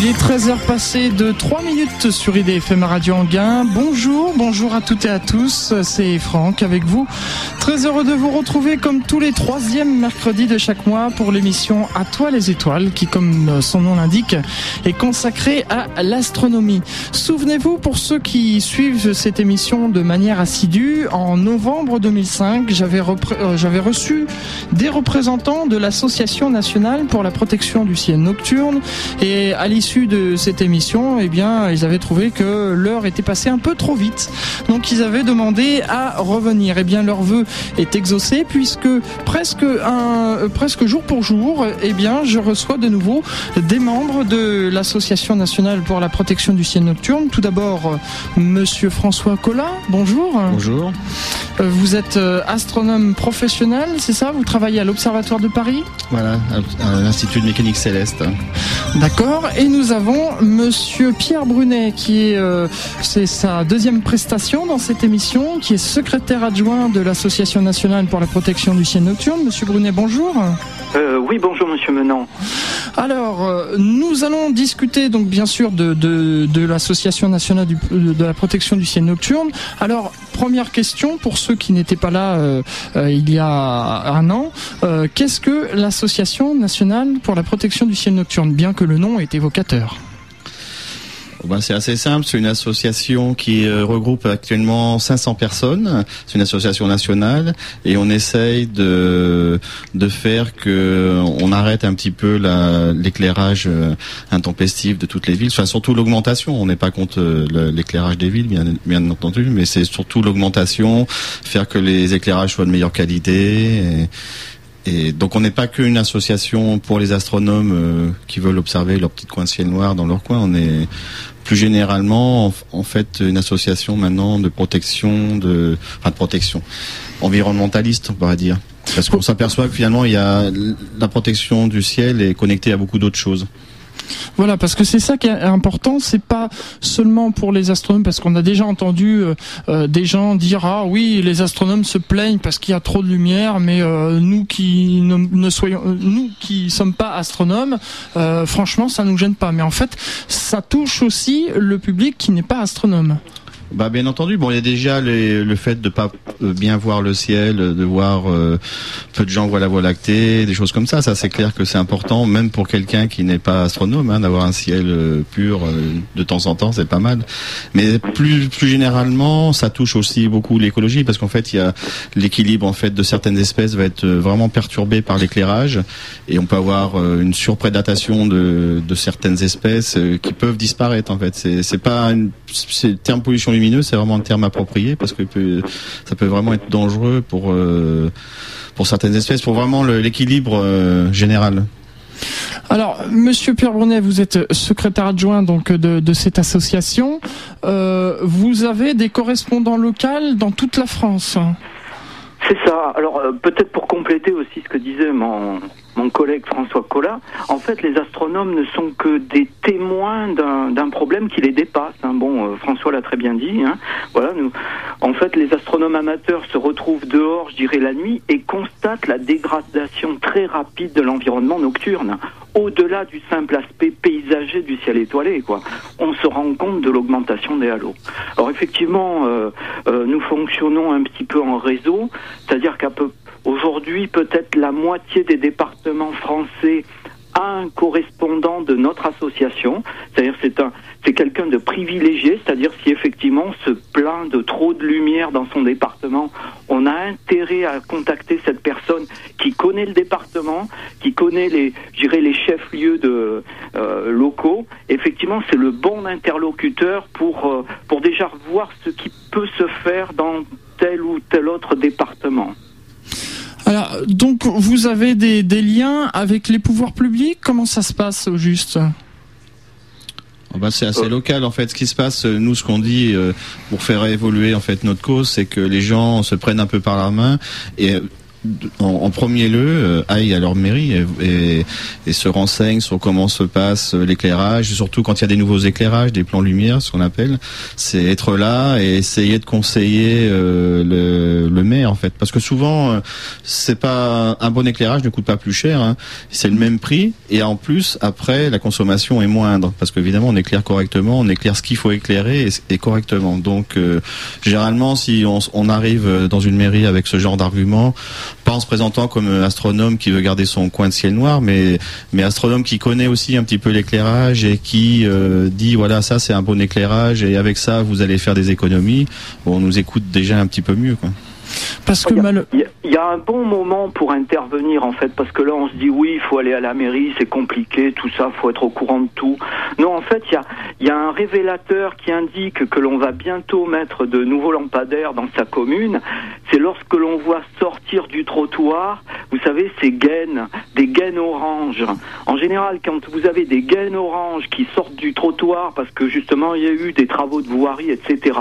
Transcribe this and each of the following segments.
Il est 13h passé de 3 minutes sur IDFM Radio Anguin. Bonjour, bonjour à toutes et à tous. C'est Franck avec vous. Très heureux de vous retrouver comme tous les troisièmes mercredis de chaque mois pour l'émission À toi les étoiles qui, comme son nom l'indique, est consacrée à l'astronomie. Souvenez-vous, pour ceux qui suivent cette émission de manière assidue, en novembre 2005, j'avais euh, j'avais reçu des représentants de l'Association nationale pour la protection du ciel nocturne et à l'issue de cette émission, eh bien, ils avaient trouvé que l'heure était passée un peu trop vite. Donc ils avaient demandé à revenir. Eh bien, leur vœu est exaucé puisque presque un, presque jour pour jour, eh bien, je reçois de nouveau des membres de l'Association nationale pour la protection du ciel nocturne. Tout d'abord, Monsieur François Collin. Bonjour. Bonjour. Euh, vous êtes euh, astronome professionnel, c'est ça? Vous travaillez à l'Observatoire de Paris? Voilà, à l'Institut de mécanique céleste. D'accord. Et nous avons Monsieur Pierre Brunet, qui est, euh, c'est sa deuxième prestation dans cette émission, qui est secrétaire adjoint de l'Association nationale pour la protection du ciel nocturne. Monsieur Brunet, bonjour. Euh, oui, bonjour Monsieur Menant. Alors, euh, nous allons discuter donc bien sûr de, de, de l'Association nationale du, de la protection du ciel nocturne. Alors, première question pour ceux qui n'étaient pas là euh, il y a un an, qu'est-ce que l'Association nationale pour la protection du ciel nocturne, bien que le nom est évocateur ben, c'est assez simple. C'est une association qui euh, regroupe actuellement 500 personnes. C'est une association nationale et on essaye de de faire que on arrête un petit peu l'éclairage euh, intempestif de toutes les villes. Enfin, surtout l'augmentation. On n'est pas contre euh, l'éclairage des villes, bien, bien entendu, mais c'est surtout l'augmentation, faire que les éclairages soient de meilleure qualité. Et donc on n'est pas qu'une association pour les astronomes qui veulent observer leur petit coin de ciel noir dans leur coin. On est plus généralement, en, fait, une association maintenant de protection, de, enfin de protection environnementaliste, on pourrait dire. Parce qu'on s'aperçoit que finalement, il y a la protection du ciel est connectée à beaucoup d'autres choses. Voilà, parce que c'est ça qui est important, c'est pas seulement pour les astronomes, parce qu'on a déjà entendu euh, euh, des gens dire ah oui, les astronomes se plaignent parce qu'il y a trop de lumière, mais euh, nous qui ne, ne, soyons, nous qui sommes pas astronomes, franchement, ça nous gêne pas. Mais en fait, ça touche aussi le public qui n'est pas astronome. Bah bien entendu. Bon, il y a déjà le fait de pas euh, bien voir le ciel, de voir euh, peu de gens voient la Voie lactée, des choses comme ça. Ça, c'est clair que c'est important, même pour quelqu'un qui n'est pas astronome, hein, d'avoir un ciel euh, pur de temps en temps, c'est pas mal. Mais plus plus généralement, ça touche aussi beaucoup l'écologie parce qu'en fait, il y a l'équilibre en fait de certaines espèces va être vraiment perturbé par l'éclairage et on peut avoir une surprédatation de, de certaines espèces qui peuvent disparaître. En fait, c'est pas c'est terme pollution lumineux, c'est vraiment un terme approprié parce que ça peut vraiment être dangereux pour euh, pour certaines espèces, pour vraiment l'équilibre euh, général. Alors, Monsieur Pierre Brunet, vous êtes secrétaire adjoint donc de, de cette association. Euh, vous avez des correspondants locaux dans toute la France. C'est ça. Alors euh, peut-être pour compléter aussi ce que disait mon, mon collègue François Collat, en fait les astronomes ne sont que des témoins d'un problème qui les dépasse. Hein. Bon, euh, François l'a très bien dit. Hein. Voilà, en fait les astronomes amateurs se retrouvent dehors, je dirais la nuit, et constatent la dégradation très rapide de l'environnement nocturne au-delà du simple aspect paysager du ciel étoilé, quoi. On se rend compte de l'augmentation des halos. Alors effectivement, euh, euh, nous fonctionnons un petit peu en réseau, c'est-à-dire qu'à peu aujourd'hui peut-être la moitié des départements français un correspondant de notre association. C'est-à-dire c'est un c'est quelqu'un de privilégié, c'est-à-dire si effectivement on se plaint de trop de lumière dans son département, on a intérêt à contacter cette personne qui connaît le département, qui connaît les les chefs-lieux de euh, locaux. Effectivement, c'est le bon interlocuteur pour euh, pour déjà voir ce qui peut se faire dans tel ou tel autre département. Alors, donc, vous avez des, liens avec les pouvoirs publics? Comment ça se passe au juste? Oh, bah, c'est assez euh. local en fait. Ce qui se passe, euh, nous, ce qu'on dit euh, pour faire évoluer en fait notre cause, c'est que les gens se prennent un peu par la main et en, premier lieu euh, aillent à leur mairie et, et, se renseignent sur comment se passe l'éclairage, surtout quand il y a des nouveaux éclairages, des plans lumière, ce qu'on appelle. C'est être là et essayer de conseiller euh, le, le, maire en fait, parce que souvent euh, c'est pas un bon éclairage ne coûte pas plus cher, hein. c'est le même prix et en plus après la consommation est moindre parce qu'évidemment on éclaire correctement, on éclaire ce qu'il faut éclairer et, correctement. Donc généralement si on, on arrive dans une mairie avec ce genre d'argument pas en se présentant comme astronome qui veut garder son coin de ciel noir, mais mais astronome qui connaît aussi un petit peu l'éclairage et qui euh, dit voilà ça c'est un bon éclairage et avec ça vous allez faire des économies. on nous écoute déjà un petit peu mieux quoi. Parce que il y, a un bon moment pour intervenir en fait, parce que là on se dit oui, il faut aller à la mairie, c'est compliqué, tout ça, faut être au courant de tout. Non, en fait, il y a, y a un révélateur qui indique que l'on va bientôt mettre de nouveaux lampadaires dans sa commune. Lorsque l'on voit sortir du trottoir, vous savez, ces gaines, des gaines oranges. En général, quand vous avez des gaines oranges qui sortent du trottoir parce que justement il y a eu des travaux de voirie, etc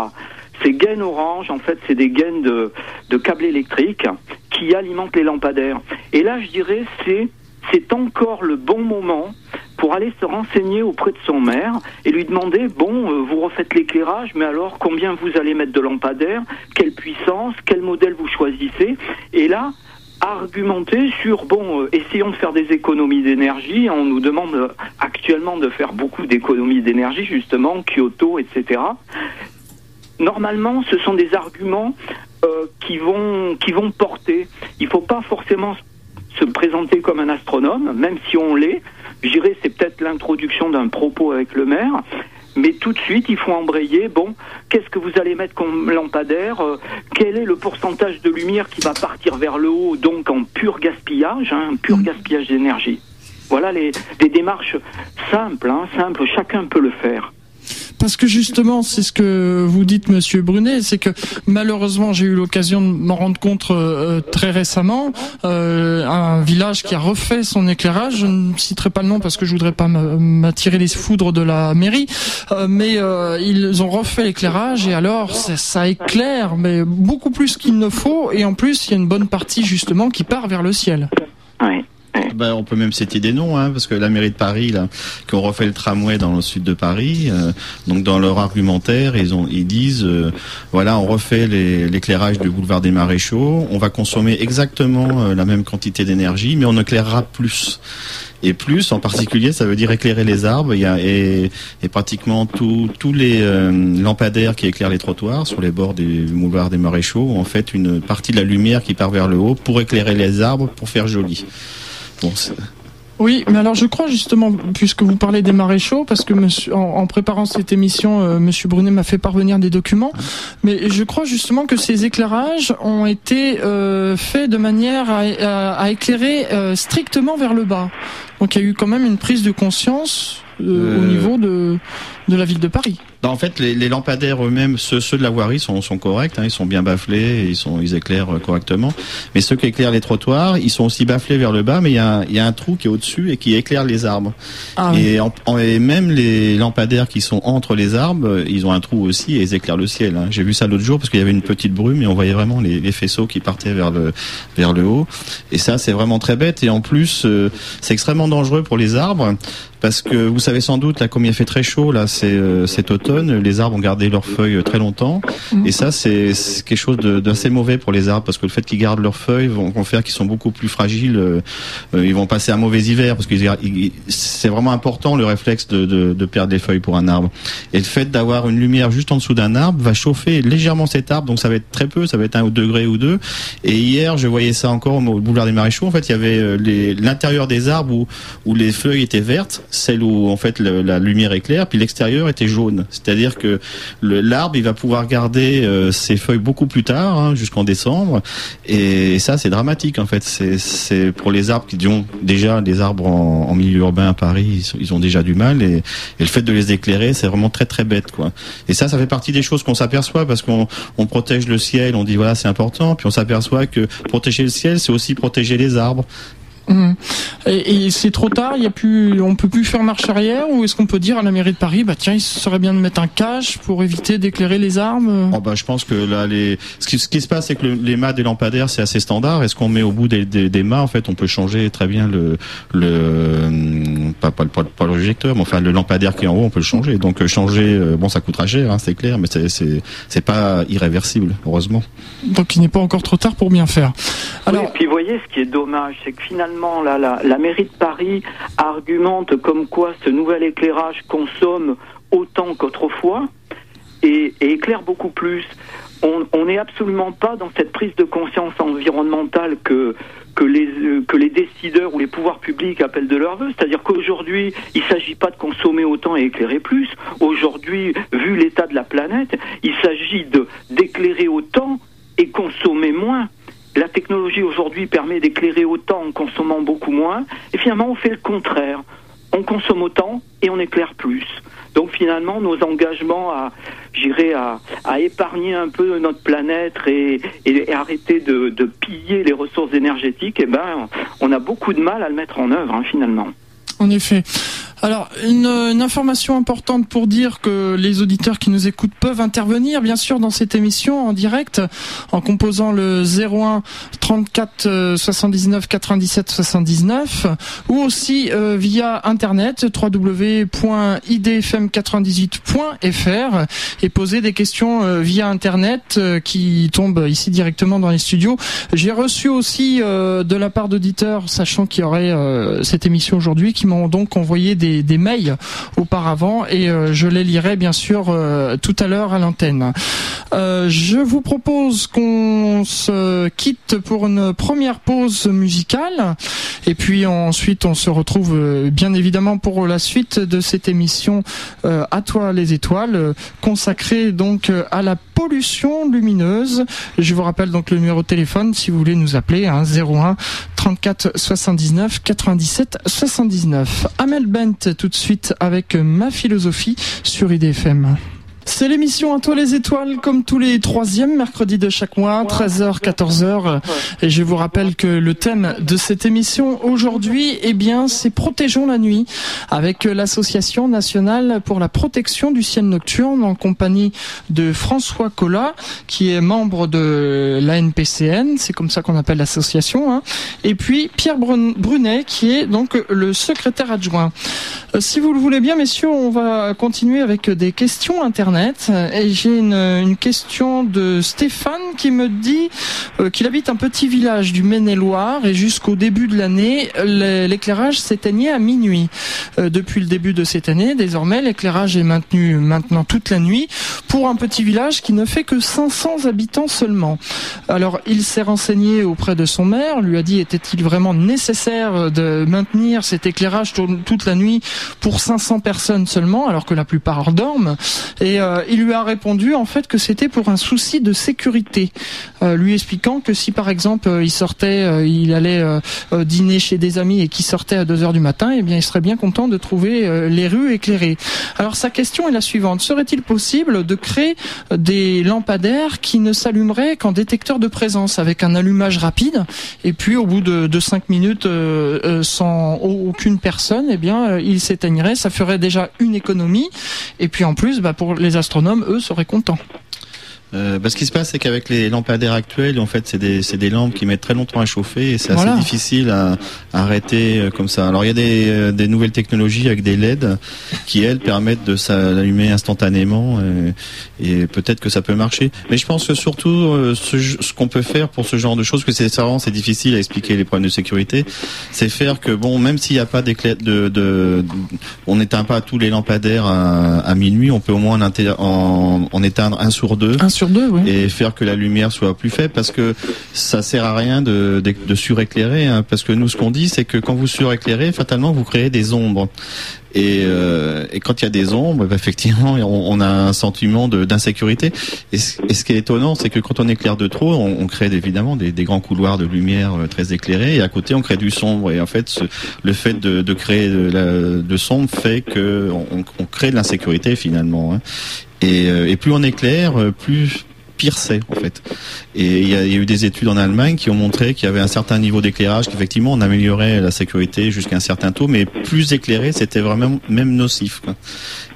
ces gaines orange, en fait, c'est des gaines de, de câbles électriques qui alimentent les lampadaires. Et là, je dirais, c'est c'est encore le bon moment pour aller se renseigner auprès de son maire et lui demander bon, euh, vous refaites l'éclairage, mais alors combien vous allez mettre de lampadaires, quelle puissance, quel modèle vous choisissez, et là argumenter sur bon, euh, essayons de faire des économies d'énergie. On nous demande euh, actuellement de faire beaucoup d'économies d'énergie, justement, Kyoto, etc normalement, ce sont des arguments qui vont qui vont porter. Il ne faut pas forcément se présenter comme un astronome, même si on l'est. Je dirais c'est peut-être l'introduction d'un propos avec le maire. Mais tout de suite, il faut embrayer. Bon, qu'est-ce que vous allez mettre comme lampadaire euh, Quel est le pourcentage de lumière qui va partir vers le haut, donc en pur gaspillage, hein, pur gaspillage d'énergie Voilà les, des démarches simples, hein, simples. Chacun peut le faire. Parce que justement, c'est ce que vous dites, Monsieur Brunet, c'est que malheureusement, j'ai eu l'occasion de m'en rendre compte euh, très récemment. Euh, un village qui a refait son éclairage. Je ne citerai pas le nom parce que je voudrais pas m'attirer les foudres de la mairie, euh, mais ils ont refait l'éclairage et alors ça, ça éclaire, mais beaucoup plus qu'il ne faut. Et en plus, il y a une bonne partie justement qui part vers le ciel. Oui. Bah, on peut même citer des noms, hein, parce que la mairie de Paris, là, qui ont refait le tramway dans le sud de Paris, euh, donc dans leur argumentaire, ils, ont, ils disent, euh, voilà, on refait l'éclairage du boulevard des Maréchaux, on va consommer exactement euh, la même quantité d'énergie, mais on éclairera plus. Et plus, en particulier, ça veut dire éclairer les arbres. Il y a, et, et pratiquement tous les lampadaires qui éclairent les trottoirs sur les bords des boulevards des maréchaux ont en fait une partie de la lumière qui part vers le haut pour éclairer les arbres, pour faire joli oui, mais alors je crois justement, puisque vous parlez des maréchaux, parce que monsieur, en, préparant cette émission, euh, Monsieur Brunet m'a fait parvenir des documents, mais je crois justement que ces éclairages ont été euh, faits de manière à, éclairer euh, strictement vers le bas. Donc il y a eu quand même une prise de conscience au niveau de, de la ville de Paris. Bah, en fait, les, les lampadaires eux-mêmes, ceux, ceux, de la voirie sont, sont corrects, hein, ils sont bien bafflés, ils, sont, ils éclairent euh, correctement. Mais ceux qui éclairent les trottoirs, ils sont aussi bafflés vers le bas, mais il y a, y a un trou qui est au-dessus et qui éclaire les arbres. Ah, et, et, même les lampadaires qui sont entre les arbres, ils ont un trou aussi et ils éclairent le ciel. Hein. J'ai vu ça l'autre jour parce qu'il y avait une petite brume et on voyait vraiment les, les, faisceaux qui partaient vers le, vers le haut. Et ça, c'est vraiment très bête. Et en plus, euh, c'est extrêmement dangereux pour les arbres parce que vous savez sans doute là comme il fait très chaud là euh, cet automne les arbres ont gardé leurs feuilles très longtemps. Et ça c'est quelque chose d'assez mauvais pour les arbres parce que le fait qu'ils gardent leurs feuilles vont, faire qu'ils sont beaucoup plus fragiles euh, euh, ils vont passer un mauvais hiver parce que c'est vraiment important le réflexe de, de, de, perdre des feuilles pour un arbre. Et le fait d'avoir une lumière juste en dessous d'un arbre va chauffer légèrement cet arbre donc ça va être très peu ça va être un degré ou deux. Et hier je voyais ça encore au boulevard des Maréchaux en fait il y avait l'intérieur des arbres où, où les feuilles étaient vertes celle où en fait la lumière est claire, puis l'extérieur était jaune. C'est-à-dire que l'arbre il va pouvoir garder euh, ses feuilles beaucoup plus tard, hein, jusqu'en décembre, et ça c'est dramatique en fait. C'est pour les arbres qui ont déjà des arbres en, milieu urbain à Paris, ils, ont déjà du mal, et, le fait de les éclairer, c'est vraiment très très bête quoi. Et ça, ça fait partie des choses qu'on s'aperçoit parce qu'on on protège le ciel, on dit voilà c'est important, puis on s'aperçoit que protéger le ciel, c'est aussi protéger les arbres Mmh. Et, c'est trop tard, il y a plus, on peut plus faire marche arrière ou est-ce qu'on peut dire à la mairie de Paris, bah tiens, il serait bien de mettre un cache pour éviter d'éclairer les armes? Oh bah, Je pense que là, les... ce, qui, ce qui se passe, c'est que les mâts des lampadaires, c'est assez standard. Est-ce qu'on met au bout des, des, des, mâts, en fait, on peut changer très bien le, le pas, pas, pas, pas le projecteur, mais enfin le lampadaire qui est en haut, on peut le changer. Donc euh, changer, euh, bon, ça coûtera cher, hein, c'est clair, mais c'est c'est pas irréversible, heureusement. Donc il n'est pas encore trop tard pour bien faire. Alors, et puis vous voyez, ce qui est dommage, c'est que finalement, la, mairie de Paris argumente comme quoi ce nouvel éclairage consomme autant qu'autrefois et, éclaire beaucoup plus. On n'est absolument pas dans cette prise de conscience environnementale que, que, les, que les décideurs ou les pouvoirs publics appellent de leur vœu. C'est-à-dire qu'aujourd'hui, il ne s'agit pas de consommer autant et éclairer plus. Aujourd'hui, vu l'état de la planète, il s'agit d'éclairer autant et consommer moins. La technologie aujourd'hui permet d'éclairer autant en consommant beaucoup moins, et finalement on fait le contraire. On consomme autant et on éclaire plus. Donc finalement, nos engagements à, à, à, épargner un peu notre planète et, arrêter de, de, piller les ressources énergétiques, eh ben, on a beaucoup de mal à le mettre en œuvre hein, finalement. En effet. Alors, une, information importante pour dire que les auditeurs qui nous écoutent peuvent intervenir, bien sûr, dans cette émission en direct, en composant le 01 34 79 97 79, ou aussi euh, via internet www.idfm98.fr et poser des questions euh, via internet euh, qui tombent ici directement dans les studios. J'ai reçu aussi de la part d'auditeurs, sachant qu'il y aurait cette émission aujourd'hui, qui m'ont donc envoyé des des, mails auparavant et euh, je les lirai bien sûr euh, tout à l'heure à l'antenne. Euh, je vous propose qu'on se quitte pour une première pause musicale et puis ensuite on se retrouve bien évidemment pour la suite de cette émission à toi les étoiles consacrée donc à la pollution lumineuse. Je vous rappelle donc le numéro de téléphone si vous voulez nous appeler hein, 01 34 79 97 79. Amel Bent tout de suite avec ma philosophie sur IDFM. C'est l'émission À toi les étoiles, comme tous les troisièmes mercredis de chaque mois, 13h, 14h. Et je vous rappelle que le thème de cette émission aujourd'hui, eh bien, c'est Protégeons la nuit, avec l'association nationale pour la protection du ciel nocturne, en compagnie de François Collat, qui est membre de l'ANPCN, c'est comme ça qu'on appelle l'association, hein. et puis Pierre Brunet, qui est donc le secrétaire adjoint. Euh, si vous le voulez bien, messieurs, on va continuer avec des questions et j'ai une, question de Stéphane qui me dit euh, qu'il habite un petit village du Maine-et-Loire et jusqu'au début de l'année, l'éclairage s'éteignait à minuit. Euh, depuis le début de cette année, désormais, l'éclairage est maintenu maintenant toute la nuit pour un petit village qui ne fait que 500 habitants seulement. Alors, il s'est renseigné auprès de son maire, lui a dit était-il vraiment nécessaire de maintenir cet éclairage toute la nuit pour 500 personnes seulement, alors que la plupart dorment? Et euh, il lui a répondu en fait que c'était pour un souci de sécurité, euh, lui expliquant que si par exemple euh, il sortait, il allait dîner chez des amis et qu'il sortait à 2 heures du matin, eh bien il serait bien content de trouver les rues éclairées. Alors sa question est la suivante serait-il possible de créer des lampadaires qui ne s'allumeraient qu'en détecteur de présence avec un allumage rapide et puis au bout de, de 5 minutes sans aucune personne, eh bien il s'éteignerait, ça ferait déjà une économie et puis en plus bah, pour les astronomes, eux, seraient contents. Euh, bah, ce qui se passe, c'est qu'avec les lampadaires actuels, en fait, c'est des, des lampes qui mettent très longtemps à chauffer et c'est assez difficile à, arrêter euh, comme ça. Alors, il y a des, euh, des, nouvelles technologies avec des LED qui, elles, permettent de s'allumer instantanément et, et peut-être que ça peut marcher. Mais je pense que surtout, euh, ce, ce qu'on peut faire pour ce genre de choses, que c'est vraiment c'est difficile à expliquer les problèmes de sécurité, c'est faire que, bon, même s'il n'y a pas d'éclair, de, de, on n'éteint pas tous les lampadaires à, à minuit, on peut au moins en, en, éteindre un sur deux et faire que la lumière soit plus faible parce que ça sert à rien de, de, suréclairer hein, parce que nous ce qu'on dit c'est que quand vous suréclairez fatalement vous créez des ombres. Et, euh, et quand il y a des ombres bah, effectivement on, a un sentiment d'insécurité. Et, ce qui est étonnant c'est que quand on éclaire de trop on, on crée évidemment des, des, grands couloirs de lumière euh, très éclairés. Et à côté on crée du sombre. Et en fait ce, le fait de, de créer de, la, de sombre fait que on, on crée de l'insécurité finalement hein. Et, euh, et, plus on éclaire, euh, plus pire c'est en fait. Et il y, a, eu des études en Allemagne qui ont montré qu'il y avait un certain niveau d'éclairage, qu'effectivement on améliorait la sécurité jusqu'à un certain taux, mais plus éclairé, c'était vraiment même nocif.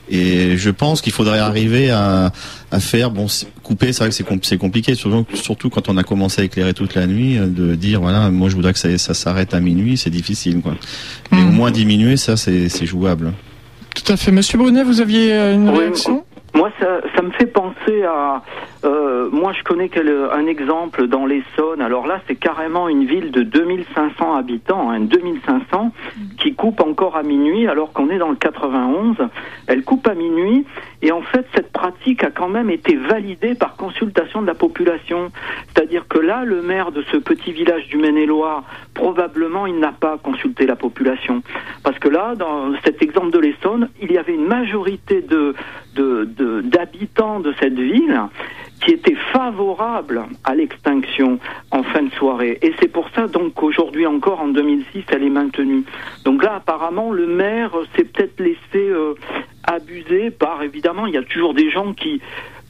Et je pense qu'il faudrait arriver à, à faire bon couper. C'est vrai que c'est compliqué, surtout, surtout quand on a commencé à éclairer toute la nuit, euh, de dire voilà, moi je voudrais que ça, ça s'arrête à minuit, c'est difficile quoi. Mais au mmh. moins diminuer, ça c'est jouable. Tout à fait. Monsieur Brunet, vous aviez euh, une réaction? moi, ça, ça, me fait penser à. Euh, moi, je connais quel, un exemple dans l'Essonne. Alors là, c'est carrément une ville de 2500 habitants, hein, 2500, qui coupe encore à minuit, alors qu'on est dans le 91. Elle coupe à minuit, et en fait, cette pratique a quand même été validée par consultation de la population. C'est-à-dire que là, le maire de ce petit village du Maine-et-Loire, probablement, il n'a pas consulté la population. Parce que là, dans cet exemple de l'Essonne, il y avait une majorité de d'habitants de, de cette ville qui étaient favorables à l'extinction en fin de soirée. Et c'est pour ça donc qu'aujourd'hui encore, en 2006, elle est maintenue. Donc là, apparemment, le maire s'est peut-être laissé euh, abuser par, évidemment, il y a toujours des gens qui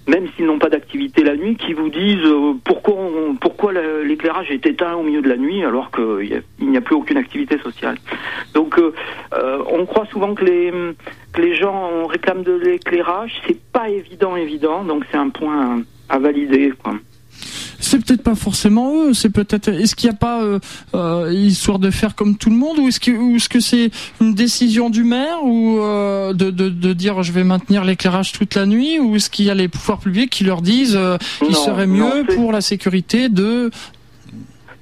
même s'ils n'ont pas d'activité la nuit, qui vous disent euh, pourquoi, pourquoi l'éclairage est éteint au milieu de la nuit alors qu'il n'y a, plus aucune activité sociale. Donc euh, euh, on croit souvent que les, que les gens réclament de l'éclairage, c'est pas évident évident, donc c'est un point à, valider. Quoi c'est peut-être pas forcément eux. C'est peut-être. Est-ce qu'il n'y a pas euh, euh, histoire de faire comme tout le monde, ou est-ce que, est-ce que c'est une décision du maire, ou euh, de, de, de, dire je vais maintenir l'éclairage toute la nuit, ou est-ce qu'il y a les pouvoirs publics qui leur disent il serait mieux pour la sécurité de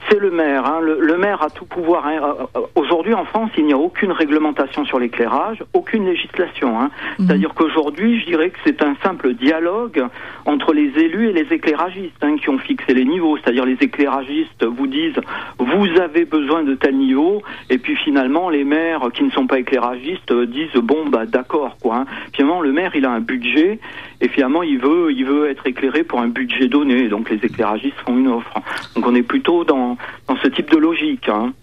c'est le maire. Hein. Le, maire a tout pouvoir. Hein. Euh, euh, aujourd'hui, en France, il n'y a aucune réglementation sur l'éclairage, aucune législation. Hein. Mhm. C'est-à-dire qu'aujourd'hui, je dirais que c'est un simple dialogue entre les élus et les éclairagistes qui ont fixé les niveaux. C'est-à-dire les éclairagistes vous disent vous avez besoin de tel niveau, et puis finalement les maires qui ne sont pas éclairagistes disent bon bah d'accord quoi. Finalement, le maire il a un budget et finalement il veut il veut être éclairé pour un budget donné. Donc les éclairagistes font une offre. Donc on est plutôt dans dans ce type de logique. Hein.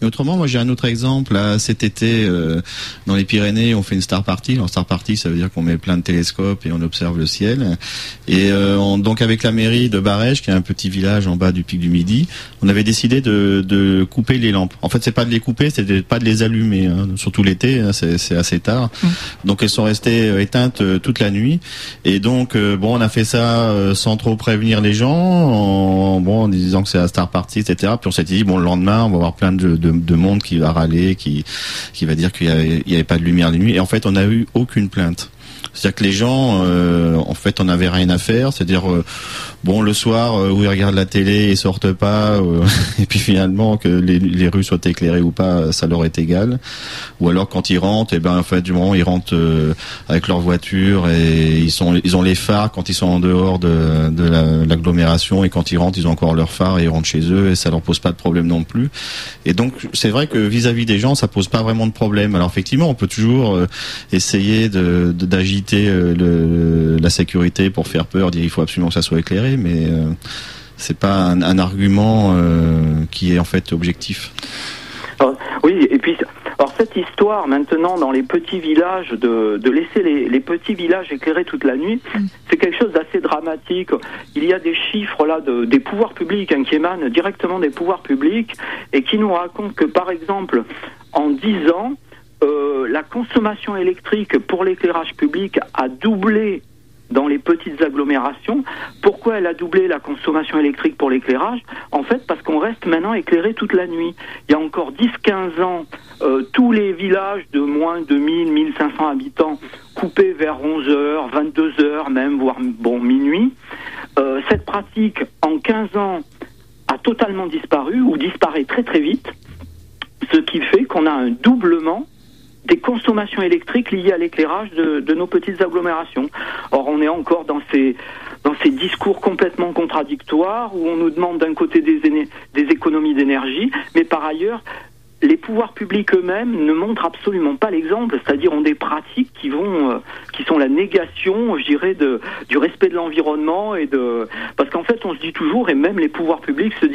Et autrement, moi j'ai un autre exemple. Là, cet été, euh, dans les Pyrénées, on fait une star party. Alors star party, ça veut dire qu'on met plein de télescopes et on observe le ciel. Et euh, donc avec la mairie de Barège, qui est un petit village en bas du pic du Midi, on avait décidé de, de couper les lampes. En fait, c'est pas de les couper, c'est pas de les allumer. Hein. Surtout l'été, hein, c'est assez tard. Mmh. Donc elles sont restées euh, éteintes toute la nuit. Et donc bon, on a fait ça sans trop prévenir les gens, en, bon en disant que c'est la star party, etc. Puis on s'était dit bon le lendemain, on va avoir plein de de, monde qui va râler, qui, va dire qu'il n'y avait, pas de lumière de nuit. Et en fait, on n'a eu aucune plainte. C'est-à-dire que les gens, euh, en fait, on n'avait rien à faire. C'est-à-dire, euh, bon, le soir euh, où ils regardent la télé, ils sortent pas, et puis finalement que les, rues soient éclairées ou pas, ça leur est égal. Ou alors quand ils rentrent, et eh ben en fait, du moment ils rentrent avec leur voiture et ils ont les phares quand ils sont en dehors de, l'agglomération et quand ils rentrent, ils ont encore leurs phares et ils rentrent chez eux et ça leur pose pas de problème non plus. Et donc c'est vrai que vis-à-vis des gens, ça pose pas vraiment de problème. Alors effectivement, on peut toujours essayer euh, le, la sécurité pour faire peur, dire il faut absolument que ça soit éclairé, mais euh, c'est pas un, argument euh, qui est en fait objectif. oui, et puis alors cette histoire maintenant dans les petits villages de, de laisser les, les, petits villages éclairés toute la nuit, mm. c'est quelque chose d'assez dramatique. Il y a des chiffres là de, des pouvoirs publics hein, qui émanent directement des pouvoirs publics et qui nous racontent que par exemple en 10 ans, euh, la consommation électrique pour l'éclairage public a doublé dans les petites agglomérations. Pourquoi elle a doublé la consommation électrique pour l'éclairage? En fait, parce qu'on reste maintenant éclairé toute la nuit. Il y a encore 10-15 ans, euh, tous les villages de moins de 1000, 1500 habitants coupaient vers 11h, 22h même, voire bon minuit. Euh, cette pratique, en 15 ans, a totalement disparu ou disparaît très très vite, ce qui fait qu'on a un doublement des consommations électriques liées à l'éclairage de, nos petites agglomérations. Or, on est encore dans ces, dans ces discours complètement contradictoires où on nous demande d'un côté des, des économies d'énergie, mais par ailleurs, les pouvoirs publics eux-mêmes ne montrent absolument pas l'exemple, c'est-à-dire ont des pratiques qui vont, euh, qui sont la négation, je dirais, de, du respect de l'environnement et de, parce qu'en fait, on se dit toujours, et même les pouvoirs publics se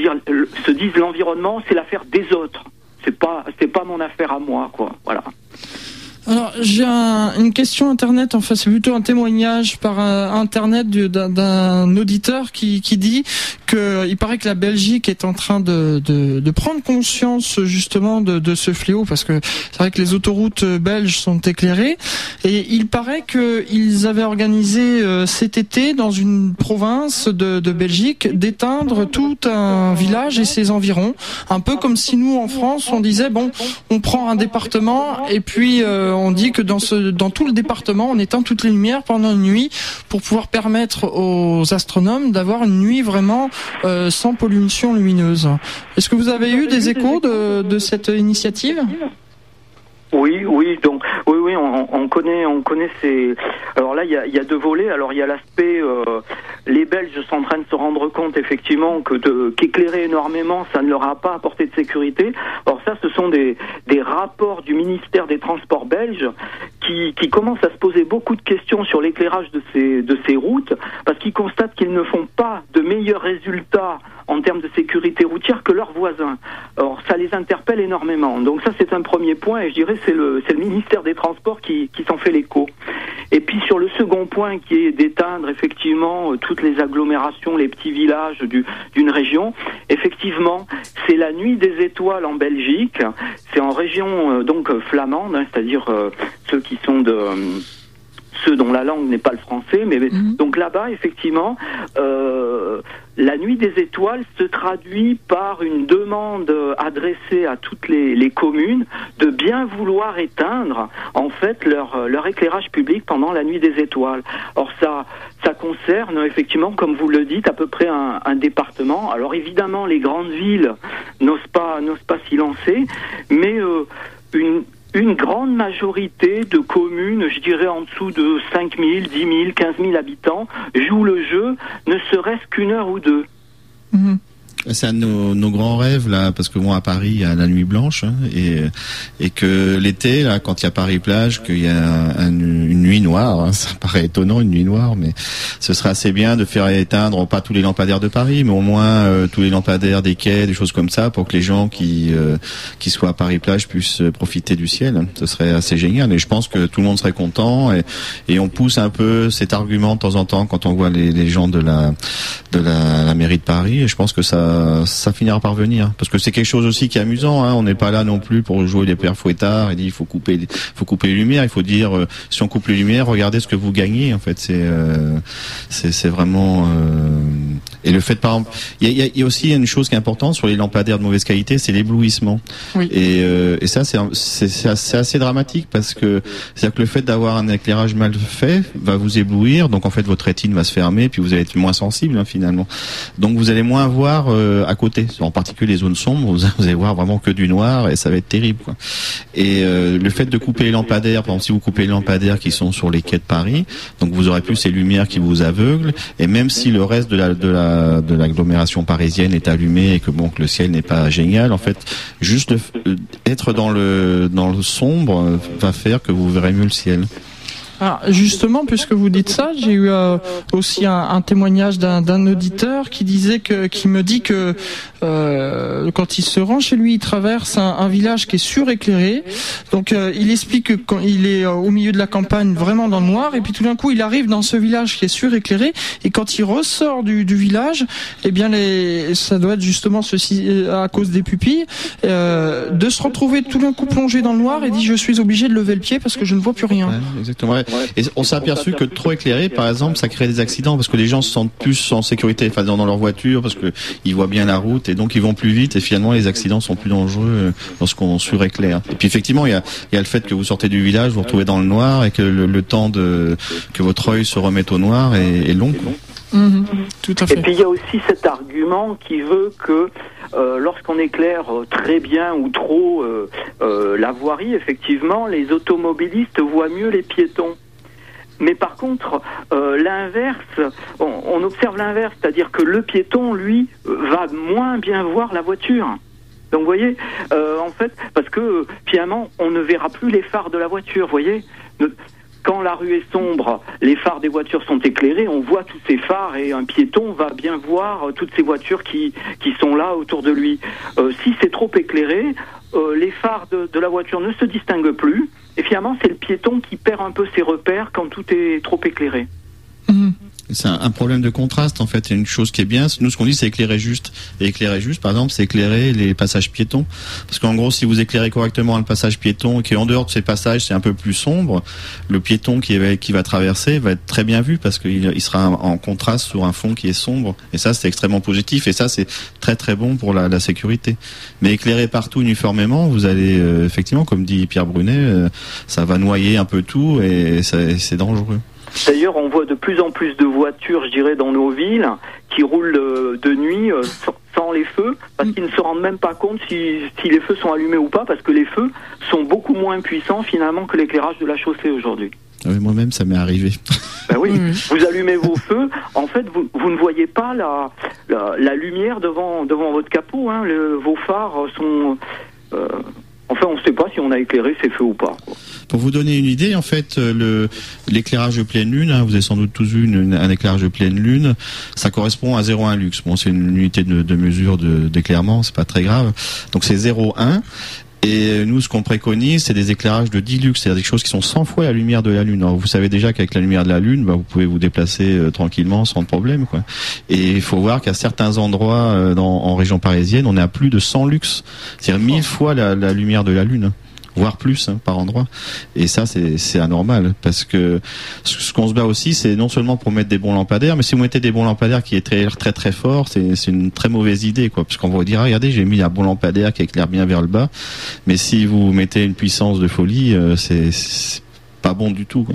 disent l'environnement, c'est l'affaire des autres c'est pas c'est pas mon affaire à moi quoi. Voilà Alors j'ai une question internet, enfin c'est plutôt un témoignage par euh, internet d'un auditeur qui, qui dit que il paraît que la Belgique est en train de, de, de prendre conscience justement de, de, ce fléau parce que c'est vrai que les autoroutes belges sont éclairées et il paraît qu'ils avaient organisé euh, cet été dans une province de, de Belgique d'éteindre tout un village et ses environs, un peu comme si nous en France on disait bon on prend un département et puis euh, on dit que dans, tout le département, on éteint toutes les lumières pendant une nuit pour pouvoir permettre aux astronomes d'avoir une nuit vraiment euh, sans pollution lumineuse. Est-ce que vous avez eu des échos de cette initiative? Oui, oui, donc oui, on, on, connaît, on connaît ces. Alors là, il y a, deux volets. Alors il y a l'aspect, euh, les Belges sont en train de se rendre compte effectivement que qu'éclairer énormément, ça ne leur a pas apporté de sécurité. Or ça, ce sont des, des rapports du ministère des Transports belges qui, qui commencent à se poser beaucoup de questions sur l'éclairage de ces de ces routes parce qu'ils constatent qu'ils ne font pas de meilleurs résultats en termes de sécurité routière que leurs voisins. Or, ça les interpelle énormément. Donc ça, c'est un premier point, et je dirais c'est le, c'est le ministère des Transports qui, qui s'en fait l'écho. Et puis sur le second point, qui est d'éteindre effectivement euh, toutes les agglomérations, les petits villages du, d'une région, effectivement, c'est la nuit des étoiles en Belgique. C'est en région euh, donc flamande, hein, c'est-à-dire euh, ceux qui sont de ceux dont la langue n'est pas le français. Mais mhm. donc là-bas, effectivement, euh, la nuit des étoiles se traduit par une demande adressée à toutes les, les, communes de bien vouloir éteindre en fait leur, leur éclairage public pendant la nuit des étoiles. Or ça, ça concerne effectivement, comme vous le dites, à peu près un, un département. Alors évidemment, les grandes villes n'osent pas n'osent pas s'y lancer, mais euh, une, une grande majorité de communes, je dirais en dessous de 5 000, 10 000, 15 000 habitants, jouent le jeu, ne serait-ce qu'une heure ou deux. Mhm. C'est un de nos, grands rêves là, parce que moi à Paris il y a la nuit blanche hein, et et que l'été là, quand il y a Paris plage, qu'il y a une nuit noire, hein, ça paraît étonnant une nuit noire, mais ce serait assez bien de faire éteindre pas tous les lampadaires de Paris, mais au moins euh, tous les lampadaires des quais, des choses comme ça, pour que les gens qui euh, qui soient à Paris plage puissent profiter du ciel. Ce serait assez génial et je pense que tout le monde serait content et, et on pousse un peu cet argument de temps en temps quand on voit les, gens de la de la mairie de Paris et je pense que ça ça, finira par venir. Parce que c'est quelque chose aussi qui est amusant. Hein. On n'est pas là non plus pour jouer les pères fouettards et dire il faut couper, faut couper les lumières. Il faut dire euh, si on coupe les lumières, regardez ce que vous gagnez. En fait, c'est euh, c'est vraiment euh, et le fait par exemple, il y a, y a, aussi une chose qui est importante sur les lampadaires de mauvaise qualité, c'est l'éblouissement. Oui. Et, et ça c'est c'est assez, assez dramatique parce que c'est à dire que le fait d'avoir un éclairage mal fait va vous éblouir. Donc en fait votre rétine va se fermer puis vous allez être moins sensible hein, finalement. Donc vous allez moins voir euh, à côté, en particulier les zones sombres, vous, allez voir vraiment que du noir et ça va être terrible. Quoi. Et euh, le fait de couper les lampadaires, par exemple si vous coupez les lampadaires qui sont sur les quais de Paris, donc vous aurez plus ces lumières qui vous aveuglent, et même si le reste de la de la de l'agglomération parisienne est allumé et que bon que le ciel n'est pas génial, en fait, juste être dans le dans le sombre va faire que vous verrez mieux le ciel. Ah, justement, puisque vous dites ça, j'ai eu euh, aussi un, témoignage d'un auditeur qui disait que, qui me dit que euh, quand il se rend chez lui, il traverse un, village qui est suréclairé. Donc, euh, il explique que quand il est euh, au milieu de la campagne, vraiment dans le noir, et puis tout d'un coup, il arrive dans ce village qui est suréclairé, et quand il ressort du, village, eh bien, ça doit être justement ceci à cause des pupilles, de se retrouver tout d'un coup plongé dans le noir et dit je suis obligé de lever le pied parce que je ne vois plus rien. Et on s'est aperçu que trop éclairé, par exemple, ça crée des accidents parce que les gens se sentent plus en sécurité, enfin dans leur voiture, parce que ils voient bien la route et donc ils vont plus vite et finalement les accidents sont plus dangereux euh, lorsqu'on suréclaire. Et puis effectivement, il y a, le fait que vous sortez du village, vous vous retrouvez dans le noir et que le, temps de que votre œil se remette au noir est long. Mhm. Tout à fait. Et puis il y a aussi cet argument qui veut que euh, lorsqu'on éclaire euh, très bien ou trop euh, la voirie, effectivement, les automobilistes voient mieux les piétons. Mais par contre, l'inverse, on, observe l'inverse, c'est-à-dire que le piéton, lui, va moins bien voir la voiture. Donc vous voyez, en fait, parce que finalement, on ne verra plus les phares de la voiture, vous voyez quand la rue est sombre, les phares des voitures sont éclairés, on voit tous ces phares et un piéton va bien voir toutes ces voitures qui, sont là autour de lui. Euh, si c'est trop éclairé, euh, les phares de, la voiture ne se distinguent plus. Et finalement, c'est le piéton qui perd un peu ses repères quand tout est trop éclairé. Mhm. C'est un, problème de contraste en fait. Il y a une chose qui est bien. Nous, ce qu'on dit, c'est éclairer juste. Et éclairer juste, par exemple, c'est éclairer les passages piétons. Parce qu'en gros, si vous éclairez correctement le passage piéton, qui est en dehors de ces passages, c'est un peu plus sombre. Le piéton qui, qui va traverser va être très bien vu parce qu'il il sera en contraste sur un fond qui est sombre. Et ça, c'est extrêmement positif. Et ça, c'est très très bon pour la, la, sécurité. Mais éclairer partout uniformément, vous allez euh, effectivement, comme dit Pierre Brunet, euh, ça va noyer un peu tout et c'est dangereux. D'ailleurs, on voit de plus en plus de voitures, je dirais, dans nos villes qui roulent euh, de nuit euh, sans les feux, parce qu'ils ne se rendent même pas compte si, les feux sont allumés ou pas, parce que les feux sont beaucoup moins puissants finalement que l'éclairage de la chaussée aujourd'hui. Ah Moi-même, ça m'est arrivé. Ben oui, vous allumez vos feux, en fait, vous, vous ne voyez pas la, la, lumière devant, devant votre capot. Hein. vos phares sont... Euh, enfin, on ne sait pas si on a éclairé ces feux ou pas. Pour vous donner une idée, en fait, euh, le l'éclairage de pleine lune, hein, vous avez sans doute tous vu un éclairage de pleine lune, ça correspond à 0,1 lux. Bon, c'est une unité de, de mesure d'éclairement, c'est pas très grave. Donc c'est 0,1. Et nous, ce qu'on préconise, c'est des éclairages de 10 lux, c'est-à-dire des choses qui sont 100 fois la lumière de la Lune. Alors, vous savez déjà qu'avec la lumière de la Lune, bah, vous pouvez vous déplacer euh, tranquillement, sans problème. Quoi. Et il faut voir qu'à certains endroits euh, dans, en région parisienne, on est à plus de 100 lux, c'est-à-dire 1000 fois la, la lumière de la Lune voire plus hein, par endroit. Et ça, c'est anormal parce que ce qu'on se bat aussi, c'est non seulement pour mettre des bons lampadaires, mais si vous mettez des bons lampadaires qui éclairent très très fort, c'est une très mauvaise idée, quoi. Parce qu'on va dire, regardez, j'ai mis un bon lampadaire qui éclaire bien vers le bas, mais si vous mettez une puissance de folie, euh, c'est pas bon du tout.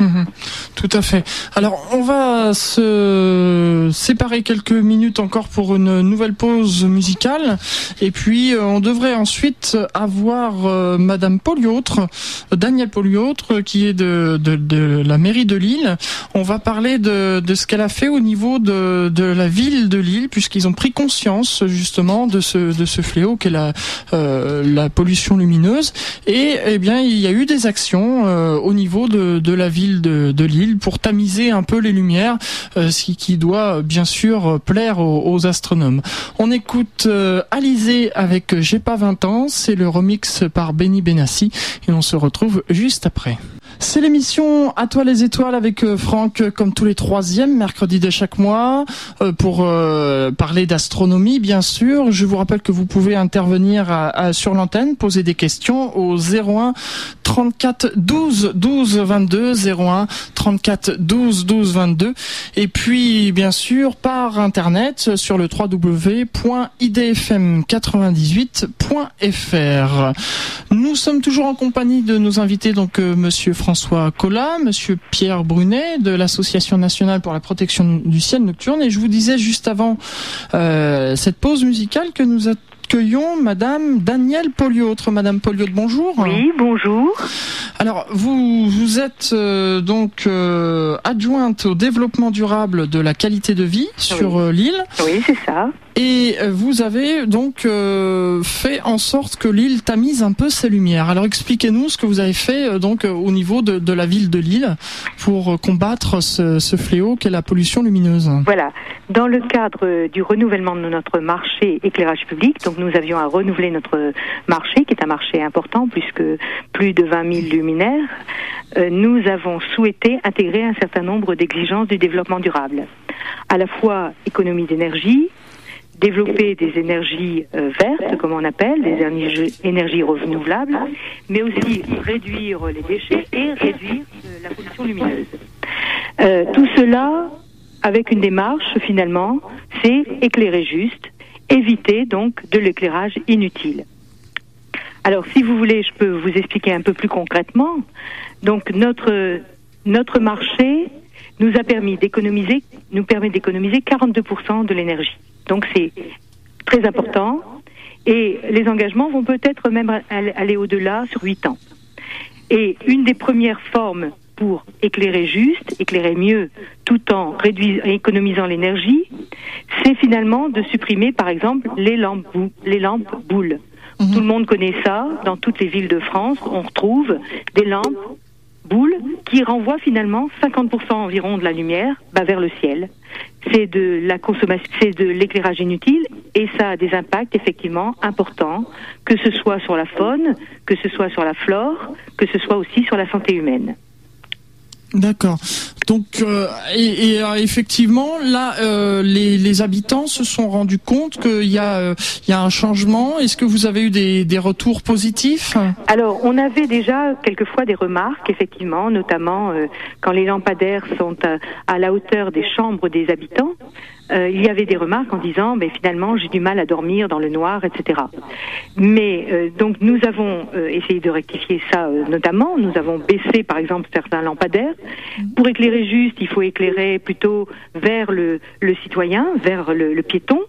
Mhm. tout à fait. Alors, on va se séparer quelques minutes encore pour une nouvelle pause musicale. Et puis, euh, on devrait ensuite avoir euh, Madame Poliautre, Daniel Poliautre, qui est de, de, la mairie de Lille. On va parler de, de ce qu'elle a fait au niveau de, la ville de Lille, puisqu'ils ont pris conscience justement de ce, de ce fléau qu'est la, euh, la pollution lumineuse. Et eh bien, il y a eu des actions au niveau de la ville de, Lille pour tamiser un peu les lumières, euh, ce qui, doit bien sûr plaire aux, astronomes. On écoute euh, Alizé avec J'ai pas 20 ans, c'est le remix par Benny Benassi et on se retrouve juste après. C'est l'émission À toi les étoiles avec euh, Franck euh, comme tous les troisièmes mercredis de chaque mois euh, pour parler d'astronomie bien sûr. Je vous rappelle que vous pouvez intervenir sur l'antenne, poser des questions au 01 34 12 12 22 01 34 12 12 22 et puis bien sûr par internet sur le www.idfm98.fr. Nous sommes toujours en compagnie de nos invités donc monsieur François Collat, Monsieur Pierre Brunet de l'Association nationale pour la protection du ciel nocturne. Et je vous disais juste avant euh, cette pause musicale que nous accueillons Madame Danielle Poliautre. Madame Poliautre, bonjour. Oui, bonjour. Alors, vous, vous êtes euh, donc euh, adjointe au développement durable de la qualité de vie sur l'île. Oui, c'est ça. Et euh, vous avez donc euh, fait en sorte que l'île tamise un peu ses lumières. Alors expliquez-nous ce que vous avez fait euh, donc au niveau de, de, la ville de Lille pour combattre ce, ce fléau qu'est la pollution lumineuse. Voilà. Dans le cadre du renouvellement de notre marché éclairage public, donc nous avions à renouveler notre marché, qui est un marché important, puisque plus de 20 000 luminaires, nous avons souhaité intégrer un certain nombre d'exigences du développement durable. À la fois économie d'énergie, développer des énergies euh, vertes, comme on appelle, des énergies, renouvelables, mais aussi réduire les déchets et réduire euh, la pollution lumineuse. Euh, tout cela avec une démarche finalement, c'est éclairer juste, éviter donc de l'éclairage inutile. Alors si vous voulez, je peux vous expliquer un peu plus concrètement. Donc notre notre marché nous a permis d'économiser, nous permet d'économiser 42% de l'énergie. Donc c'est très important. Et les engagements vont peut-être même aller au-delà sur 8 ans. Et une des premières formes pour éclairer juste, éclairer mieux, tout en réduisant, économisant l'énergie, c'est finalement de supprimer, par exemple, les lampes, les lampes boules. Mhm. Tout le monde connaît ça. Dans toutes les villes de France, on retrouve des lampes boules qui renvoient finalement 50% environ de la lumière bah, vers le ciel. C'est de la consommation, c'est de l'éclairage inutile et ça a des impacts effectivement importants, que ce soit sur la faune, que ce soit sur la flore, que ce soit aussi sur la santé humaine. D'accord. Donc, euh, et, euh, effectivement, là, euh, les, habitants se sont rendus compte qu'il y a, il y a un changement. Est-ce que vous avez eu des, des retours positifs? Alors, on avait déjà quelquefois des remarques, effectivement, notamment quand les lampadaires sont à la hauteur des chambres des habitants. Euh, il y avait des remarques en disant mais finalement j'ai du mal à dormir dans le noir, etc. Mais euh, donc nous avons euh, essayé de rectifier ça notamment. Nous avons baissé par exemple certains lampadaires. Pour éclairer juste, il faut éclairer plutôt vers le, le citoyen, vers le, le, piéton.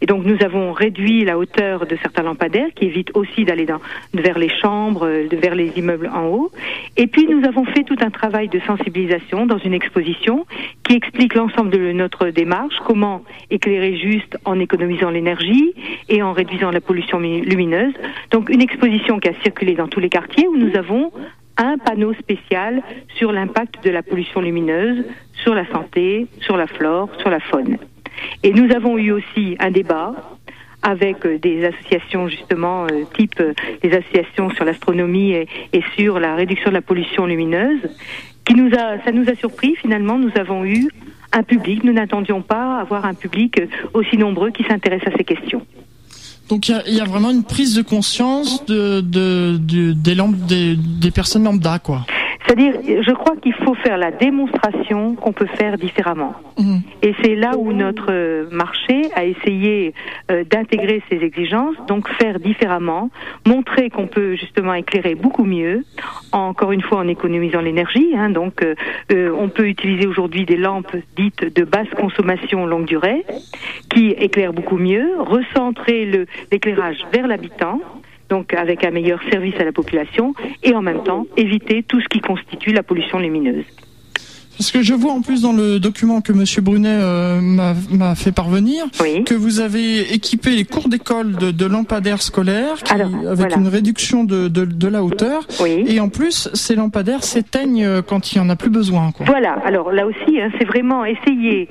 Et donc nous avons réduit la hauteur de certains lampadaires qui évitent aussi d'aller vers les chambres, vers les immeubles en haut. Et puis nous avons fait tout un travail de sensibilisation dans une exposition qui explique l'ensemble de notre démarche comment éclairer juste en économisant l'énergie et en réduisant la pollution lumineuse. Donc une exposition qui a circulé dans tous les quartiers où nous avons un panneau spécial sur l'impact de la pollution lumineuse sur la santé, sur la flore, sur la faune. Et nous avons eu aussi un débat avec euh, des associations justement euh, type euh, des associations sur l'astronomie et, et, sur la réduction de la pollution lumineuse qui nous a ça nous a surpris finalement nous avons eu un public. Nous n'attendions pas avoir un public aussi nombreux qui s'intéresse à ces questions. Donc il y, a vraiment une prise de conscience de, des, des personnes lambda, quoi. C'est-à-dire, je crois qu'il faut faire la démonstration qu'on peut faire différemment. Mmh. Et c'est là où notre euh, marché a essayé euh, d'intégrer ces exigences, donc faire différemment, montrer qu'on peut justement éclairer beaucoup mieux, encore une fois en économisant l'énergie. Hein, donc, euh, on peut utiliser aujourd'hui des lampes dites de basse consommation longue durée, qui éclairent beaucoup mieux, recentrer l'éclairage vers l'habitant donc avec un meilleur service à la population, et en même temps éviter tout ce qui constitue la pollution lumineuse. Parce que je vois en plus dans le document que Monsieur Brunet euh, m'a fait parvenir que vous avez équipé les cours d'école de, lampadaires scolaires avec une réduction de, de, la hauteur. Et en plus, ces lampadaires s'éteignent euh, quand il n'y en a plus besoin. Quoi. Voilà, alors là aussi, hein, c'est vraiment essayer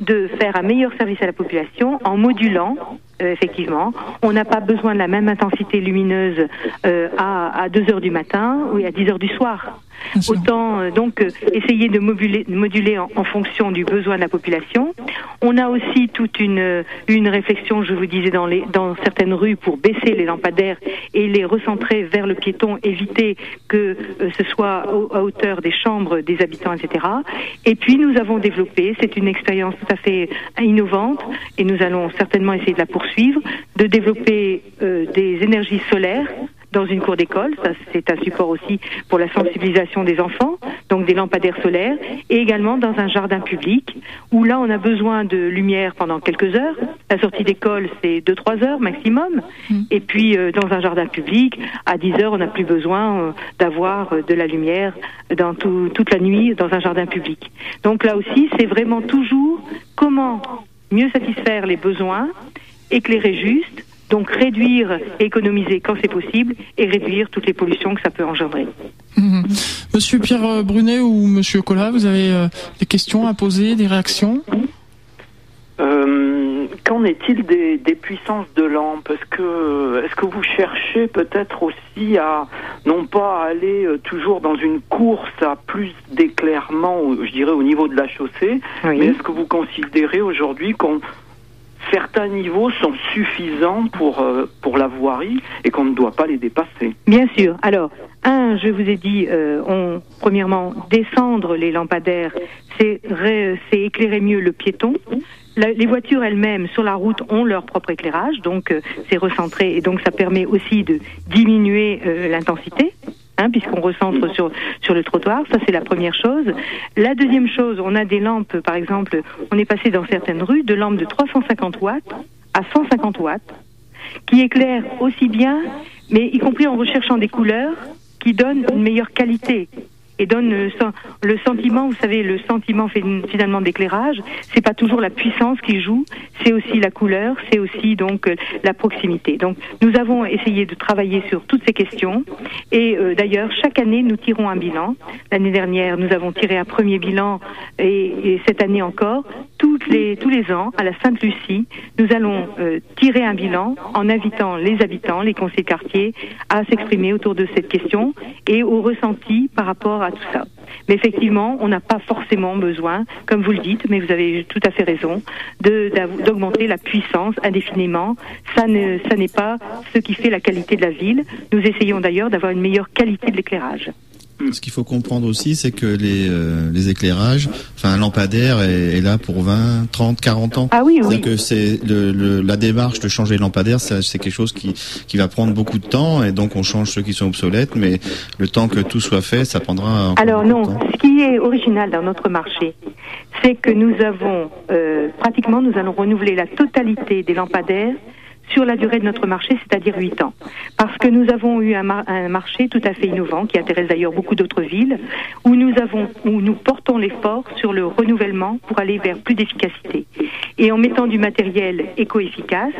de faire un meilleur service à la population en modulant effectivement. On n'a pas besoin de la même intensité lumineuse euh, à, à 2 heures du matin ou à 10 heures du soir. Autant euh, donc essayer de moduler, moduler en, fonction du besoin de la population. On a aussi toute une, une réflexion, je vous disais, dans, les, dans certaines rues pour baisser les lampadaires et les recentrer vers le piéton, éviter que ce soit à hauteur des chambres des habitants, etc. Et puis nous avons développé, c'est une expérience tout à fait innovante et nous allons certainement essayer de la poursuivre de développer euh, des énergies solaires dans une cour d'école, ça c'est un support aussi pour la sensibilisation des enfants, donc des lampadaires solaires, et également dans un jardin public, où là on a besoin de lumière pendant quelques heures. La sortie d'école c'est 2-3 heures maximum, mm. et puis euh, dans un jardin public, à 10 heures on n'a plus besoin euh, d'avoir de la lumière dans toute la nuit dans un jardin public. Donc là aussi c'est vraiment toujours comment mieux satisfaire les besoins éclairer juste, donc réduire, économiser quand c'est possible et réduire toutes les pollutions que ça peut engendrer. Mhm. Monsieur Pierre Brunet ou Monsieur Collat, vous avez euh, des questions à poser, des réactions? Euh, Qu'en est-il des, puissances de lampe Est-ce que, est que vous cherchez peut-être aussi à, non pas aller euh, toujours dans une course à plus d'éclairement, je dirais au niveau de la chaussée, mais est-ce que vous considérez aujourd'hui qu'on certains niveaux sont suffisants pour, euh, pour la voirie et qu'on ne doit pas les dépasser. Bien sûr. Alors, un, je vous ai dit, euh, on, premièrement, descendre les lampadaires, c'est éclairer mieux le piéton. les voitures elles-mêmes sur la route ont leur propre éclairage, donc euh, c'est recentré et donc ça permet aussi de diminuer l'intensité. Hein, puisqu'on recentre sur, sur le trottoir. Ça, c'est la première chose. La deuxième chose, on a des lampes, par exemple, on est passé dans certaines rues de lampes de 350 watts à 150 watts, qui éclairent aussi bien, mais y compris en recherchant des couleurs qui donnent une meilleure qualité et donne le, sentiment, vous savez, le sentiment finalement d'éclairage, c'est pas toujours la puissance qui joue, c'est aussi la couleur, c'est aussi donc euh, la proximité. Donc nous avons essayé de travailler sur toutes ces questions et euh, d'ailleurs chaque année nous tirons un bilan. L'année dernière nous avons tiré un premier bilan et, et cette année encore. Les, tous les ans, à la Sainte-Lucie, nous allons euh, tirer un bilan en invitant les habitants, les conseillers de quartier, à s'exprimer autour de cette question et au ressenti par rapport à tout ça. Mais effectivement, on n'a pas forcément besoin, comme vous le dites, mais vous avez tout à fait raison, d'augmenter la puissance indéfiniment. Ça ne, ça n'est pas ce qui fait la qualité de la ville. Nous essayons d'ailleurs d'avoir une meilleure qualité de l'éclairage. Ce qu'il faut comprendre aussi, c'est que les, euh, les éclairages, enfin un lampadaire est, là pour 20, 30, 40 ans. Ah oui, oui. que c'est le, la démarche de changer le lampadaire, c'est quelque chose qui, qui va prendre beaucoup de temps et donc on change ceux qui sont obsolètes, mais le temps que tout soit fait, ça prendra. Alors non, ce qui est original dans notre marché, c'est que nous avons euh, pratiquement, nous allons renouveler la totalité des lampadaires sur la durée de notre marché, c'est-à-dire 8 ans. Parce que nous avons eu un, marché tout à fait innovant, qui intéresse d'ailleurs beaucoup d'autres villes, où nous, avons, où nous portons l'effort sur le renouvellement pour aller vers plus d'efficacité. Et en mettant du matériel éco-efficace,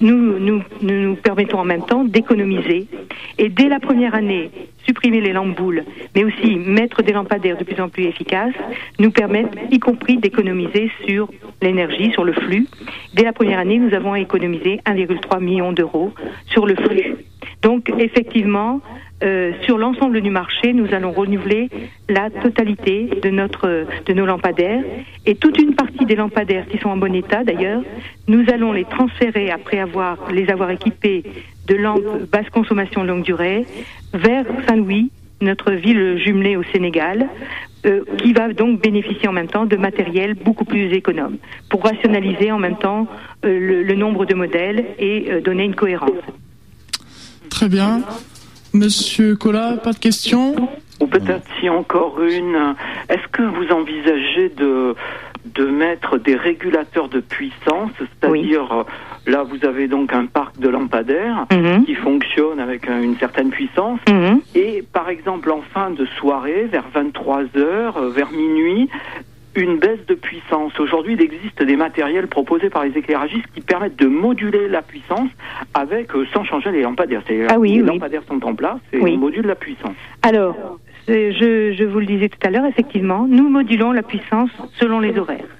nous, nous, permettons en même temps d'économiser. Et dès la première année, supprimer les lampes boules, mais aussi mettre des lampadaires de plus en plus efficaces, nous permettent, y compris, d'économiser sur l'énergie, sur le flux. Dès la première année, nous avons économisé 1,3 million d'euros sur le flux. Donc, effectivement, euh, sur l'ensemble du marché, nous allons renouveler la totalité de notre de nos lampadaires et toute une partie des lampadaires qui sont en bon état d'ailleurs, nous allons les transférer après avoir les avoir équipés de lampes basse consommation longue durée vers Saint-Louis, notre ville jumelée au Sénégal, euh, qui va donc bénéficier en même temps de matériel beaucoup plus économe pour rationaliser en même temps euh, le, nombre de modèles et donner une cohérence. Très bien. Monsieur Collat, pas de questions Ou peut-être si encore une, est-ce que vous envisagez de, de mettre des régulateurs de puissance, c'est-à-dire là vous avez donc un parc de lampadaires mhm. qui fonctionne avec une certaine puissance mhm. et par exemple en fin de soirée vers 23 heures, euh, vers minuit, une baisse de puissance. Aujourd'hui, il existe des matériels proposés par les éclairagistes qui permettent de moduler la puissance avec euh, sans changer les lampadaires. Ah oui, les lampadaires sont en place et on module la puissance. Alors, je, je vous le disais tout à l'heure, effectivement, nous modulons la puissance selon les horaires.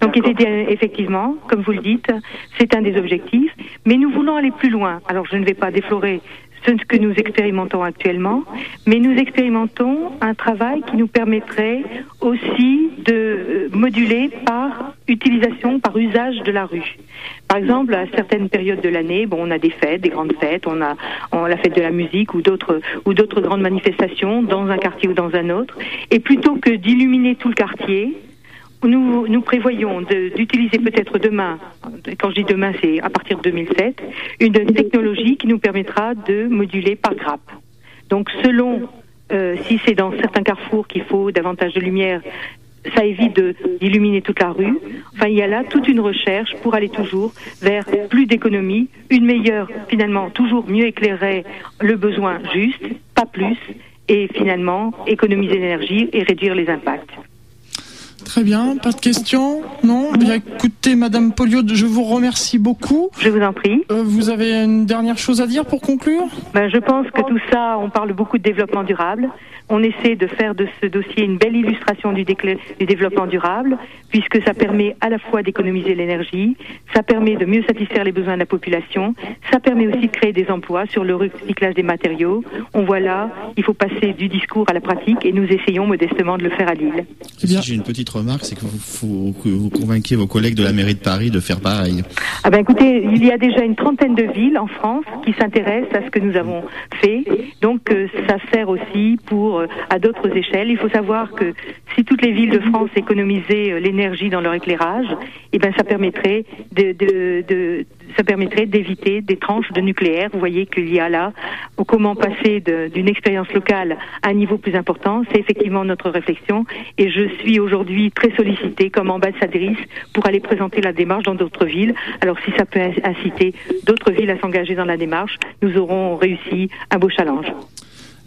Donc effectivement, comme vous le dites, c'est un des objectifs, mais nous voulons aller plus loin. Alors je ne vais pas déflorer ce que nous expérimentons actuellement, mais nous expérimentons un travail qui nous permettrait aussi de euh, moduler par utilisation, par usage de la rue. Par exemple, à certaines périodes de l'année, bon, on a des fêtes, des grandes fêtes, on a, on a la fête de la musique ou d'autres ou d'autres grandes manifestations dans un quartier ou dans un autre, et plutôt que d'illuminer tout le quartier, nous, prévoyons d'utiliser peut-être demain, quand je dis demain, c'est à partir de 2007, une technologie qui nous permettra de moduler par grappe. Donc selon euh, si c'est dans certains carrefours qu'il faut davantage de lumière, ça évite d'illuminer toute la rue. Enfin, il y a là toute une recherche pour aller toujours vers plus d'économie, une meilleure, finalement, toujours mieux éclairer le besoin juste, pas plus, et finalement économiser l'énergie et réduire les impacts. Très bien, pas de questions Non Bien écoutez, Madame Polio, je vous remercie beaucoup. Je vous en prie. Euh, vous avez une dernière chose à dire pour conclure? Ben, Je pense que tout ça, on parle beaucoup de développement durable. On essaie de faire de ce dossier une belle illustration du, du développement durable, puisque ça permet à la fois d'économiser l'énergie, ça permet de mieux satisfaire les besoins de la population, ça permet aussi de créer des emplois sur le recyclage des matériaux. On voit là, il faut passer du discours à la pratique et nous essayons modestement de le faire à Lille. Eh j'ai une petite remarque, c'est que vous, faut que vous convainquiez vos collègues de la mairie de Paris de faire pareil. Ah ben écoutez, il y a déjà une trentaine de villes en France qui s'intéressent à ce que nous avons fait, donc euh, ça sert aussi pour euh, à d'autres échelles. Il faut savoir que si toutes les villes de France économisaient euh, l'énergie dans leur éclairage, eh ben ça permettrait de, ça permettrait d'éviter des tranches de nucléaire. Vous voyez qu'il y a là comment passer d'une expérience locale à un niveau plus important. C'est effectivement notre réflexion et je suis aujourd'hui très sollicitée comme ambassadrice pour aller présenter la démarche dans d'autres villes. Alors si ça peut inciter d'autres villes à s'engager dans la démarche, nous aurons réussi un beau challenge.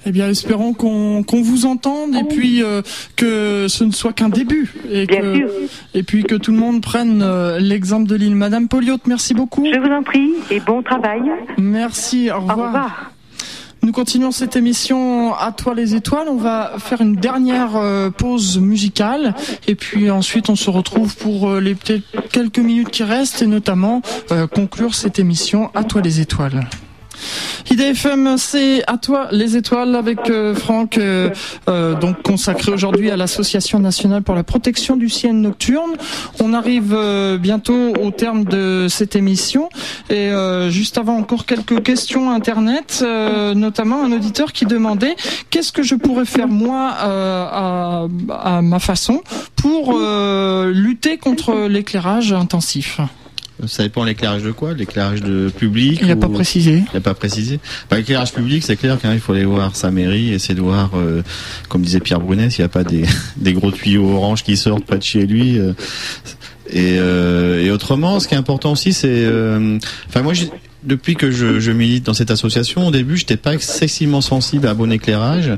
Eh bien, espérons qu'on vous entende et puis euh, que ce ne soit qu'un début et que et puis que tout le monde prenne euh, l'exemple de l'île. Madame Poliot, merci beaucoup. Je vous en prie et bon travail. Merci. Au revoir. Au revoir. Nous continuons cette émission à toi les étoiles. On va faire une dernière euh, pause musicale et puis ensuite on se retrouve pour euh, les quelques minutes qui restent et notamment euh, conclure cette émission à toi les étoiles. IDFM, c'est à toi les étoiles avec euh, Franck, euh, euh, donc consacré aujourd'hui à l'Association nationale pour la protection du ciel nocturne. On arrive bientôt au terme de cette émission et juste avant encore quelques questions internet, notamment un auditeur qui demandait qu'est-ce que je pourrais faire moi à, à, ma façon pour lutter contre l'éclairage intensif? Ça dépend l'éclairage de quoi L'éclairage de public Il n'a pas précisé. Il n'a pas précisé. Bah, l'éclairage public, c'est clair qu'il faut aller voir sa mairie, et essayer de voir, euh, comme disait Pierre Brunet, s'il n'y a pas des, des gros tuyaux orange qui sortent près de chez lui. Euh, et, euh, et, autrement, ce qui est important aussi, c'est, enfin moi, depuis que je, je, milite dans cette association, au début, j'étais pas excessivement sensible à bon éclairage,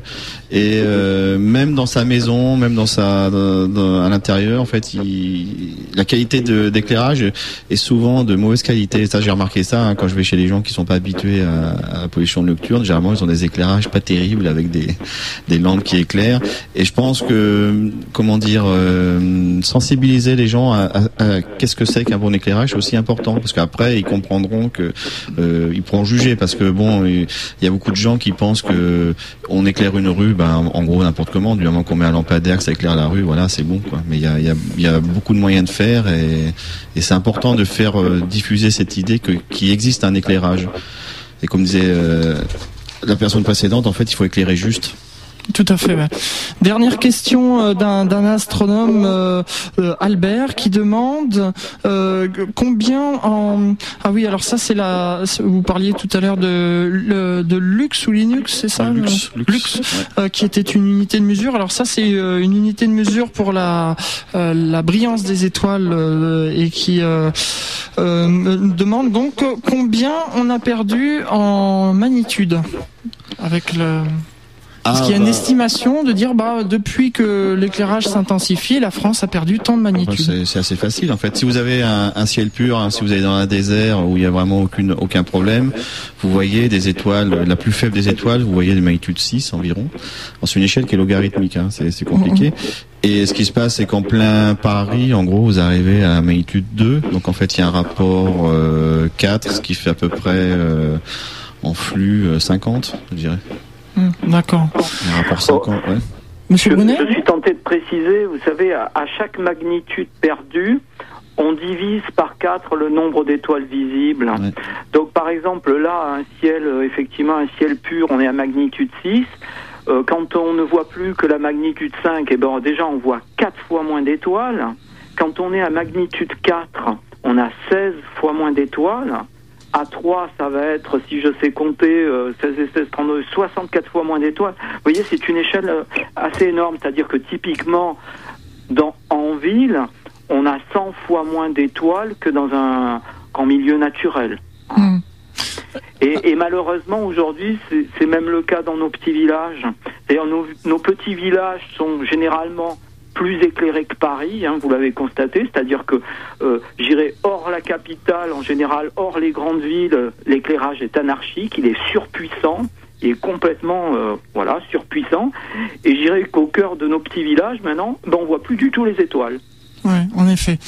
et euh, même dans sa maison, même dans sa, à l'intérieur, en fait, il, la qualité d'éclairage est souvent de mauvaise qualité. Ça, j'ai remarqué ça hein, quand je vais chez les gens qui sont pas habitués à, à, la pollution nocturne. Généralement, ils ont des éclairages pas terribles avec des, des lampes qui éclairent. Et je pense que, comment dire, euh, sensibiliser les gens à, à qu'est-ce que c'est qu'un bon éclairage, c'est aussi important parce qu'après, ils comprendront que euh, ils pourront juger parce que bon, il y a beaucoup de gens qui pensent que on éclaire une rue, ben en gros n'importe comment, du moment qu'on met un lampadaire, ça éclaire la rue, voilà, c'est bon quoi. Mais il y a, y, a, beaucoup de moyens de faire et, et c'est important de faire euh, diffuser cette idée que qu'il existe un éclairage. Et comme disait euh, la personne précédente, en fait, il faut éclairer juste. Tout à fait. Dernière question euh, d'un astronome euh, euh, Albert qui demande combien en ah oui alors ça c'est la vous parliez tout à l'heure de de Lux ou Linux c'est ça Lux, Lux, qui était une unité de mesure. Alors ça c'est une unité de mesure pour la la brillance des étoiles et qui demande donc combien on a perdu en magnitude avec le est-ce qu'il y a une ah, bah. estimation de dire bah depuis que l'éclairage s'intensifie, la France a perdu tant de magnitude? C'est assez facile en fait. Si vous avez un, ciel pur, hein, si vous allez dans un désert où il y a vraiment aucune aucun problème, vous voyez des étoiles, la plus faible des étoiles, vous voyez des magnitudes 6 environ. C'est une échelle qui est logarithmique, hein, c'est compliqué. Et ce qui se passe, c'est qu'en plein Paris, en gros, vous arrivez à la magnitude 2. Donc en fait, il y a un rapport 4, euh, ce qui fait à peu près euh, en flux 50, euh, je dirais. Hmm, d'accord. Monsieur je, Je suis tenté de préciser, vous savez, à, chaque magnitude perdue, on divise par 4 le nombre d'étoiles visibles. Donc par exemple là, un ciel, euh, effectivement un ciel pur, on est à magnitude 6. Euh, quand on ne voit plus que la magnitude 5, eh ben, déjà on voit 4 fois moins d'étoiles. Quand on est à magnitude 4, on a 16 fois moins d'étoiles. À 3, ça va être, si je sais compter, 16 et 16, 32, 64 fois moins d'étoiles. Vous voyez, c'est une échelle euh, assez énorme. C'est-à-dire que typiquement, dans, en ville, on a 100 fois moins d'étoiles que dans un qu'en milieu naturel. Hmm. Et, malheureusement, aujourd'hui, c'est même le cas dans nos petits villages. D'ailleurs, nos, nos petits villages sont généralement plus éclairé que Paris, hein, vous l'avez constaté, c'est-à-dire que euh, j'irai hors la capitale, en général hors les grandes villes, l'éclairage est anarchique, il est surpuissant, il est complètement euh, voilà surpuissant, et j'irai qu'au cœur de nos petits villages maintenant, ben, on voit plus du tout les étoiles. Oui, en effet.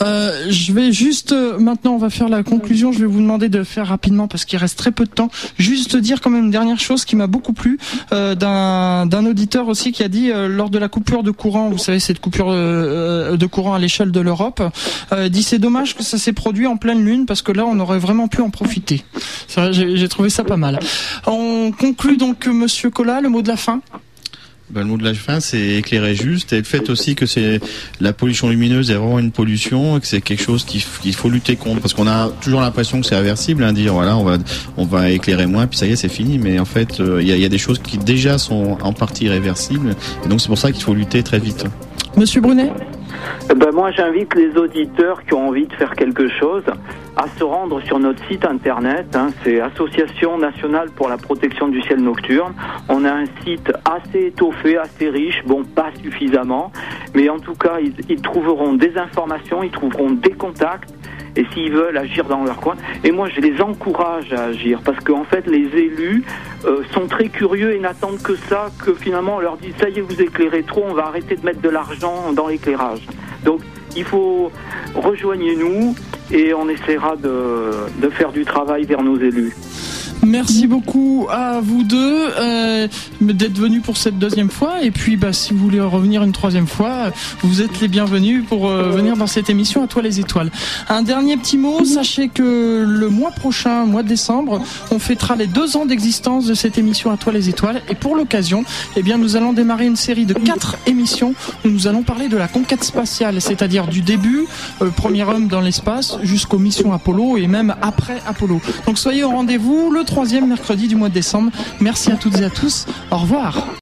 Euh, je vais juste euh, maintenant, on va faire la conclusion. Je vais vous demander de faire rapidement parce qu'il reste très peu de temps. Juste dire quand même une dernière chose qui m'a beaucoup plu euh, d'un auditeur aussi qui a dit euh, lors de la coupure de courant, vous savez cette coupure euh, de courant à l'échelle de l'Europe, dit c'est dommage que ça s'est produit en pleine lune parce que là on aurait vraiment pu en profiter. J'ai trouvé ça pas mal. On conclut donc Monsieur Collat, le mot de la fin. Ben, le mot de la fin, c'est éclairer juste et le fait aussi que c'est la pollution lumineuse est vraiment une pollution et que c'est quelque chose qu'il faut lutter contre parce qu'on a toujours l'impression que c'est réversible, hein, dire voilà on va on va éclairer moins puis ça y est c'est fini, mais en fait euh, il y, a, y, a, des choses qui déjà sont en partie réversibles et donc c'est pour ça qu'il faut lutter très vite. Monsieur Brunet? Eh ben moi j'invite les auditeurs qui ont envie de faire quelque chose à se rendre sur notre site internet. Hein, c'est Association nationale pour la protection du ciel nocturne. On a un site assez étoffé, assez riche, bon pas suffisamment, mais en tout cas ils, ils trouveront des informations, ils trouveront des contacts et s'ils veulent agir dans leur coin. Et moi, je les encourage à agir parce qu'en fait, les élus euh, sont très curieux et n'attendent que ça, que finalement on leur dit ça y est, vous éclairez trop, on va arrêter de mettre de l'argent dans l'éclairage. Donc, il faut rejoignez-nous et on essaiera de, de faire du travail vers nos élus. Merci beaucoup à vous deux euh, d'être venus pour cette deuxième fois. Et puis, bah, si vous voulez revenir une troisième fois, vous êtes les bienvenus pour euh, venir dans cette émission à toi les étoiles. Un dernier petit mot, sachez que le mois prochain, mois de décembre, on fêtera les deux ans d'existence de cette émission à toi les étoiles. Et pour l'occasion, eh bien, nous allons démarrer une série de quatre émissions où nous allons parler de la conquête spatiale, c'est-à-dire du début, euh, premier homme dans l'espace, jusqu'aux missions Apollo et même après Apollo. Donc soyez au rendez-vous le troisième mercredi du mois de décembre. Merci à toutes et à tous. Au revoir.